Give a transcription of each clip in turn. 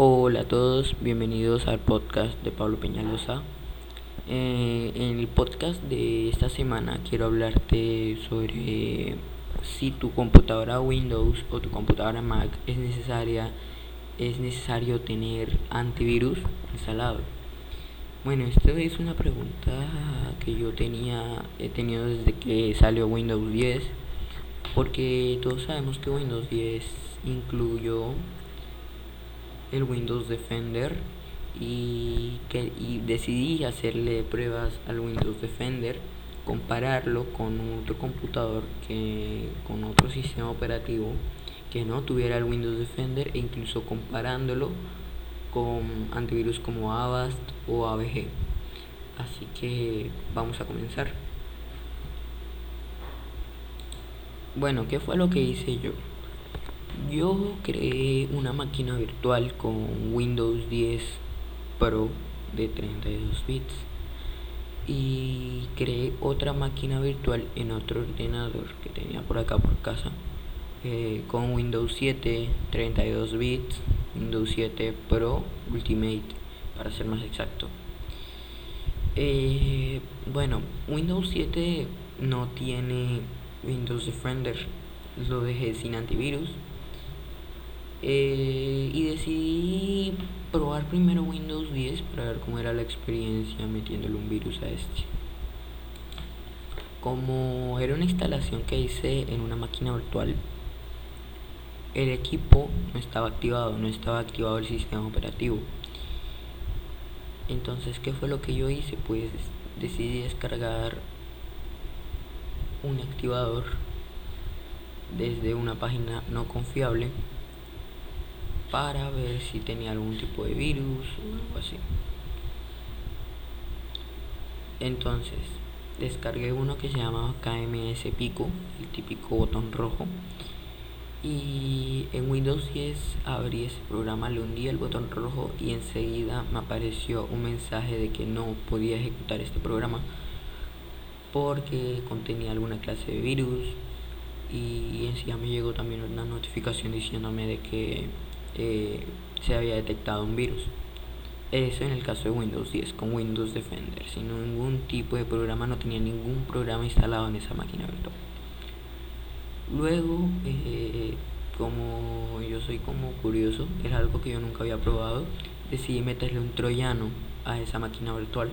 Hola a todos, bienvenidos al podcast de Pablo Peñalosa. Eh, en el podcast de esta semana quiero hablarte sobre si tu computadora Windows o tu computadora Mac es necesaria, es necesario tener antivirus instalado. Bueno, esta es una pregunta que yo tenía, he tenido desde que salió Windows 10, porque todos sabemos que Windows 10 incluyó el Windows Defender y, que, y decidí hacerle pruebas al Windows Defender, compararlo con otro computador que con otro sistema operativo que no tuviera el Windows Defender e incluso comparándolo con antivirus como Avast o AVG. Así que vamos a comenzar. Bueno, ¿qué fue lo que hice yo? Yo creé una máquina virtual con Windows 10 Pro de 32 bits y creé otra máquina virtual en otro ordenador que tenía por acá por casa eh, con Windows 7 32 bits Windows 7 Pro Ultimate para ser más exacto. Eh, bueno Windows 7 no tiene Windows Defender lo dejé sin antivirus eh, y decidí probar primero Windows 10 para ver cómo era la experiencia metiéndole un virus a este. Como era una instalación que hice en una máquina virtual, el equipo no estaba activado, no estaba activado el sistema operativo. Entonces, ¿qué fue lo que yo hice? Pues decidí descargar un activador desde una página no confiable para ver si tenía algún tipo de virus o algo así. Entonces, descargué uno que se llamaba KMS Pico, el típico botón rojo. Y en Windows 10 abrí ese programa, le hundí el botón rojo y enseguida me apareció un mensaje de que no podía ejecutar este programa porque contenía alguna clase de virus y enseguida me llegó también una notificación diciéndome de que eh, se había detectado un virus. Eso en el caso de Windows 10 con Windows Defender, sin ningún tipo de programa, no tenía ningún programa instalado en esa máquina virtual. Luego, eh, como yo soy como curioso, era algo que yo nunca había probado, decidí meterle un troyano a esa máquina virtual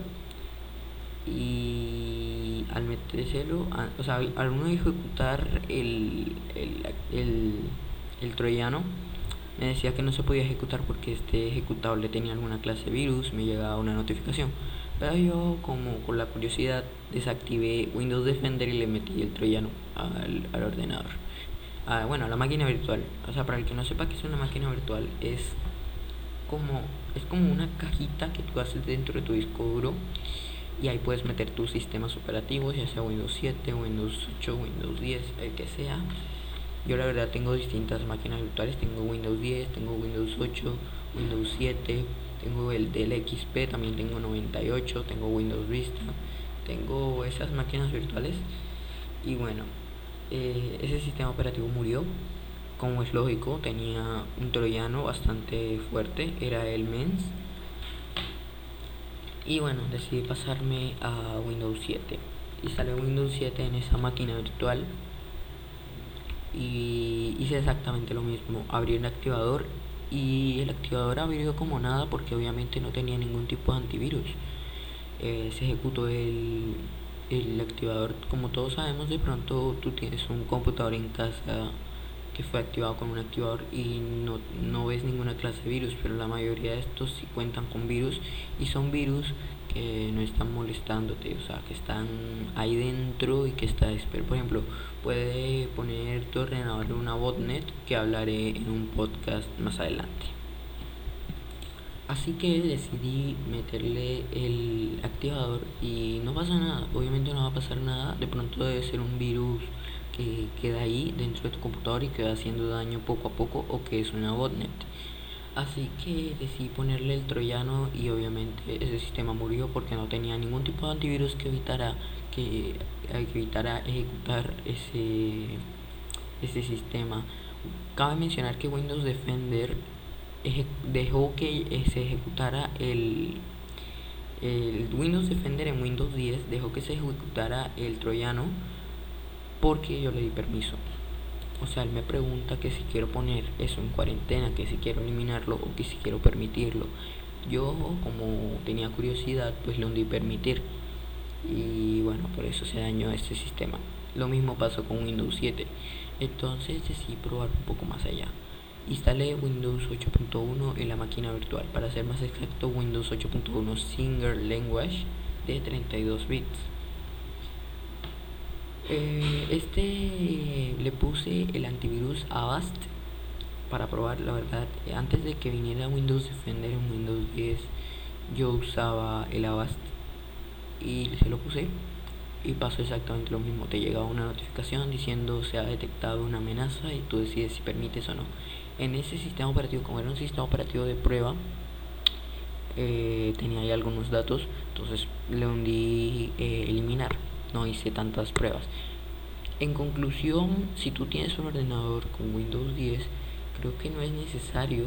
y al metérselo, o sea, al uno ejecutar el, el, el, el troyano, me decía que no se podía ejecutar porque este ejecutable tenía alguna clase de virus, me llegaba una notificación. Pero yo, como con la curiosidad, desactivé Windows Defender y le metí el troyano al, al ordenador. Ah, bueno, a la máquina virtual. O sea, para el que no sepa que es una máquina virtual, es como, es como una cajita que tú haces dentro de tu disco duro y ahí puedes meter tus sistemas operativos, ya sea Windows 7, Windows 8, Windows 10, el que sea yo la verdad tengo distintas máquinas virtuales, tengo Windows 10, tengo Windows 8, Windows 7, tengo el del XP, también tengo 98, tengo Windows Vista, tengo esas máquinas virtuales. Y bueno, eh, ese sistema operativo murió, como es lógico, tenía un troyano bastante fuerte, era el MENS. Y bueno, decidí pasarme a Windows 7. Instalé Windows 7 en esa máquina virtual y hice exactamente lo mismo. Abrí el activador y el activador abrió como nada porque obviamente no tenía ningún tipo de antivirus. Eh, se ejecutó el, el activador. Como todos sabemos, de pronto tú tienes un computador en casa que fue activado con un activador y no, no ves ninguna clase de virus, pero la mayoría de estos sí cuentan con virus y son virus que no están molestándote, o sea, que están ahí dentro y que está, por ejemplo, puede poner tu ordenador en una botnet que hablaré en un podcast más adelante. Así que decidí meterle el activador y no pasa nada, obviamente no va a pasar nada, de pronto debe ser un virus que queda ahí dentro de tu computador y que va haciendo daño poco a poco o que es una botnet. Así que decidí ponerle el troyano y obviamente ese sistema murió porque no tenía ningún tipo de antivirus que evitara que, eh, evitara ejecutar ese, ese sistema. Cabe mencionar que Windows Defender dejó que se ejecutara el, el Windows Defender en Windows 10, dejó que se ejecutara el troyano porque yo le di permiso. O sea, él me pregunta que si quiero poner eso en cuarentena, que si quiero eliminarlo o que si quiero permitirlo. Yo, como tenía curiosidad, pues le di permitir. Y bueno, por eso se dañó este sistema. Lo mismo pasó con Windows 7. Entonces decidí probar un poco más allá. Instalé Windows 8.1 en la máquina virtual, para ser más exacto Windows 8.1 Single Language de 32 bits. Eh, este le puse el antivirus Avast para probar, la verdad, antes de que viniera Windows Defender en Windows 10 yo usaba el Avast y se lo puse y pasó exactamente lo mismo. Te llegaba una notificación diciendo se ha detectado una amenaza y tú decides si permites o no. En ese sistema operativo, como era un sistema operativo de prueba, eh, tenía ahí algunos datos, entonces le hundí eh, eliminar. No hice tantas pruebas. En conclusión, si tú tienes un ordenador con Windows 10, creo que no es necesario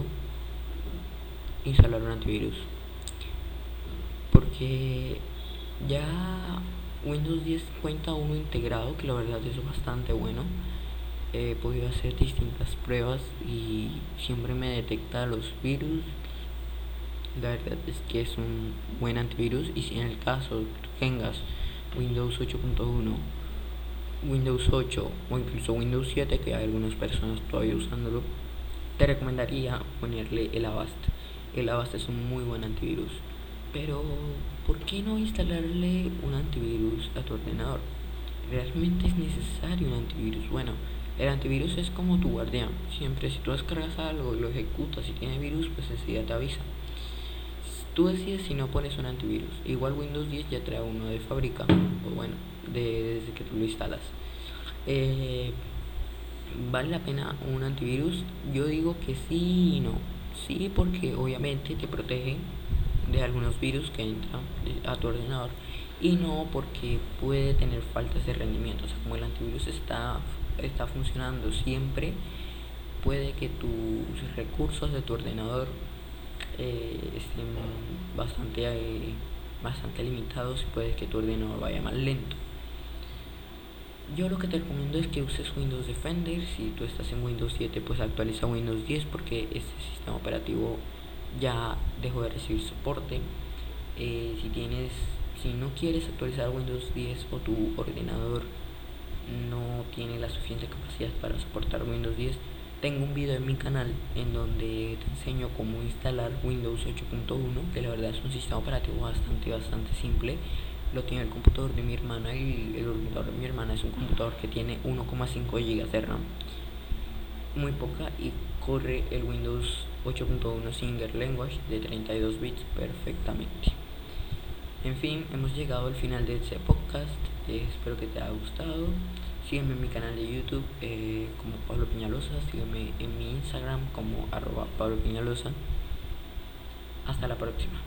instalar un antivirus. Porque ya Windows 10 cuenta uno integrado, que la verdad es bastante bueno. He podido hacer distintas pruebas y siempre me detecta los virus. La verdad es que es un buen antivirus y si en el caso tengas Windows 8.1, Windows 8 o incluso Windows 7, que hay algunas personas todavía usándolo, te recomendaría ponerle el Avast. El Avast es un muy buen antivirus. Pero, ¿por qué no instalarle un antivirus a tu ordenador? ¿Realmente es necesario un antivirus? Bueno, el antivirus es como tu guardián. Siempre si tú descargas algo y lo ejecutas y tiene virus, pues enseguida te avisa. Tú decides si no pones un antivirus. Igual Windows 10 ya trae uno de fábrica, o bueno, desde que tú lo instalas. Eh, ¿Vale la pena un antivirus? Yo digo que sí y no. Sí, porque obviamente te protege de algunos virus que entran a tu ordenador y no porque puede tener faltas de rendimiento. O sea, como el antivirus está, está funcionando siempre, puede que tus recursos de tu ordenador eh, estén bastante, eh, bastante limitados y puede que tu ordenador vaya más lento. Yo lo que te recomiendo es que uses Windows Defender. Si tú estás en Windows 7, pues actualiza Windows 10 porque este sistema operativo ya dejó de recibir soporte. Eh, si tienes, si no quieres actualizar Windows 10 o tu ordenador no tiene la suficiente capacidad para soportar Windows 10, tengo un video en mi canal en donde te enseño cómo instalar Windows 8.1, que la verdad es un sistema operativo bastante, bastante simple. Lo tiene el computador de mi hermana y el ordenador de mi hermana es un computador que tiene 1,5 GB de RAM. Muy poca y corre el Windows 8.1 Singer Language de 32 bits perfectamente. En fin, hemos llegado al final de este podcast. Espero que te haya gustado. Sígueme en mi canal de YouTube eh, como Pablo Piñalosa. Sígueme en mi Instagram como arroba Pablo Piñalosa. Hasta la próxima.